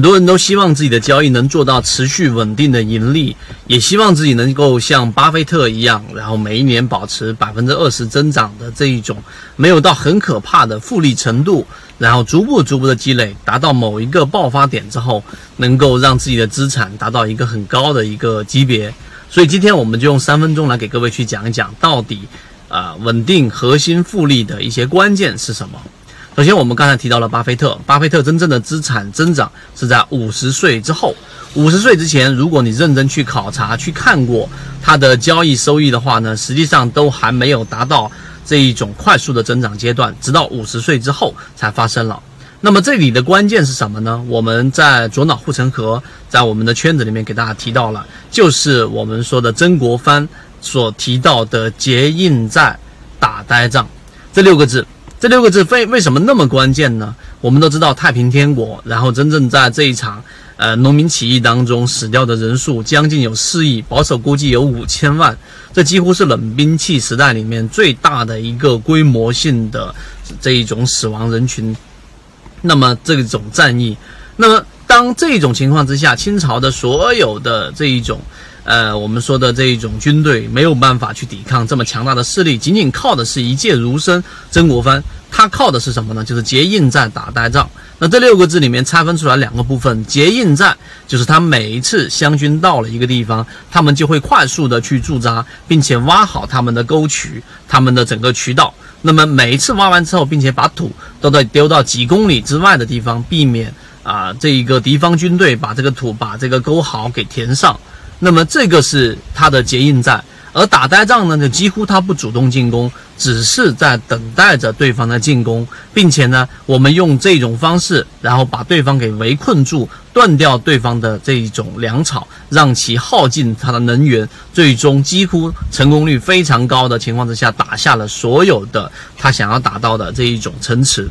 很多人都希望自己的交易能做到持续稳定的盈利，也希望自己能够像巴菲特一样，然后每一年保持百分之二十增长的这一种，没有到很可怕的复利程度，然后逐步逐步的积累，达到某一个爆发点之后，能够让自己的资产达到一个很高的一个级别。所以今天我们就用三分钟来给各位去讲一讲，到底啊稳定核心复利的一些关键是什么。首先，我们刚才提到了巴菲特。巴菲特真正的资产增长是在五十岁之后。五十岁之前，如果你认真去考察、去看过他的交易收益的话呢，实际上都还没有达到这一种快速的增长阶段，直到五十岁之后才发生了。那么这里的关键是什么呢？我们在左脑护城河在我们的圈子里面给大家提到了，就是我们说的曾国藩所提到的“结硬债、打呆仗”这六个字。这六个字为为什么那么关键呢？我们都知道太平天国，然后真正在这一场呃农民起义当中死掉的人数将近有四亿，保守估计有五千万，这几乎是冷兵器时代里面最大的一个规模性的这一种死亡人群。那么这种战役，那么当这种情况之下，清朝的所有的这一种。呃，我们说的这一种军队没有办法去抵抗这么强大的势力，仅仅靠的是一介儒生曾国藩，他靠的是什么呢？就是结硬战打呆仗。那这六个字里面拆分出来两个部分，结硬战就是他每一次湘军到了一个地方，他们就会快速的去驻扎，并且挖好他们的沟渠，他们的整个渠道。那么每一次挖完之后，并且把土都得丢到几公里之外的地方，避免啊这一个敌方军队把这个土把这个沟壕给填上。那么这个是他的结印战，而打呆仗呢，就几乎他不主动进攻，只是在等待着对方的进攻，并且呢，我们用这种方式，然后把对方给围困住，断掉对方的这一种粮草，让其耗尽他的能源，最终几乎成功率非常高的情况之下，打下了所有的他想要打到的这一种城池。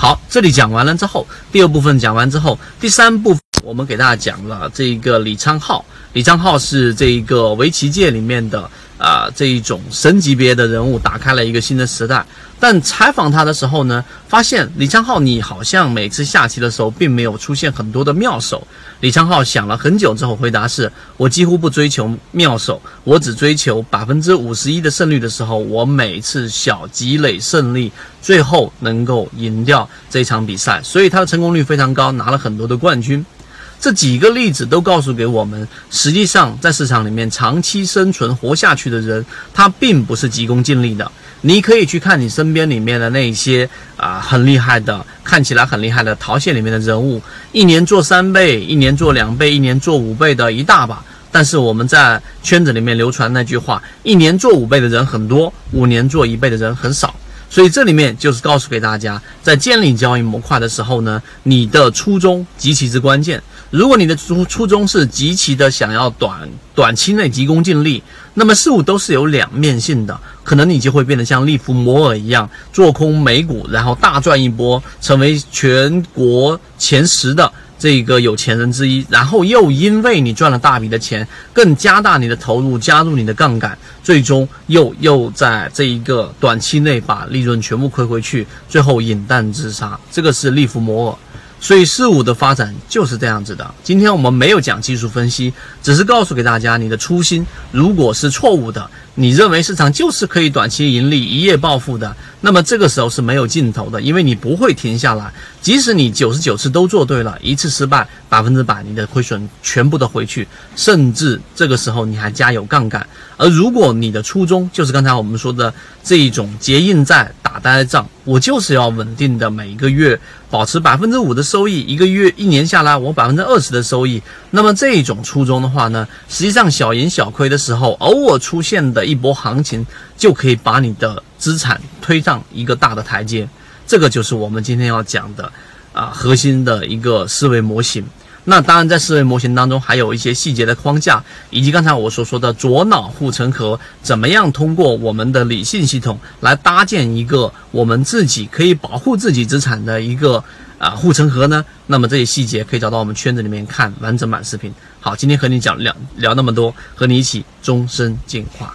好，这里讲完了之后，第二部分讲完之后，第三部分我们给大家讲了这一个李昌镐。李昌镐是这一个围棋界里面的啊这一种神级别的人物，打开了一个新的时代。但采访他的时候呢，发现李昌镐你好像每次下棋的时候并没有出现很多的妙手。李昌镐想了很久之后回答是：我几乎不追求妙手，我只追求百分之五十一的胜率的时候，我每次小积累胜利，最后能够赢掉这场比赛。所以他的成功率非常高，拿了很多的冠军。这几个例子都告诉给我们，实际上在市场里面长期生存活下去的人，他并不是急功近利的。你可以去看你身边里面的那些啊很厉害的，看起来很厉害的淘县里面的人物，一年做三倍，一年做两倍，一年做五倍的一大把。但是我们在圈子里面流传那句话：一年做五倍的人很多，五年做一倍的人很少。所以这里面就是告诉给大家，在建立交易模块的时候呢，你的初衷极其之关键。如果你的初初衷是极其的想要短短期内急功近利，那么事物都是有两面性的，可能你就会变得像利弗摩尔一样做空美股，然后大赚一波，成为全国前十的。这个有钱人之一，然后又因为你赚了大笔的钱，更加大你的投入，加入你的杠杆，最终又又在这一个短期内把利润全部亏回去，最后饮弹自杀。这个是利弗摩尔。所以事物的发展就是这样子的。今天我们没有讲技术分析，只是告诉给大家，你的初心如果是错误的，你认为市场就是可以短期盈利、一夜暴富的，那么这个时候是没有尽头的，因为你不会停下来。即使你九十九次都做对了，一次失败，百分之百你的亏损全部都回去，甚至这个时候你还加有杠杆。而如果你的初衷就是刚才我们说的这一种结硬债、打呆仗，我就是要稳定的每一个月保持百分之五的收益，一个月一年下来我百分之二十的收益，那么这一种初衷的话呢，实际上小赢小亏的时候，偶尔出现的一波行情就可以把你的资产推上一个大的台阶。这个就是我们今天要讲的啊核心的一个思维模型。那当然，在思维模型当中还有一些细节的框架，以及刚才我所说的左脑护城河，怎么样通过我们的理性系统来搭建一个我们自己可以保护自己资产的一个啊护城河呢？那么这些细节可以找到我们圈子里面看完整版视频。好，今天和你讲聊聊那么多，和你一起终身进化。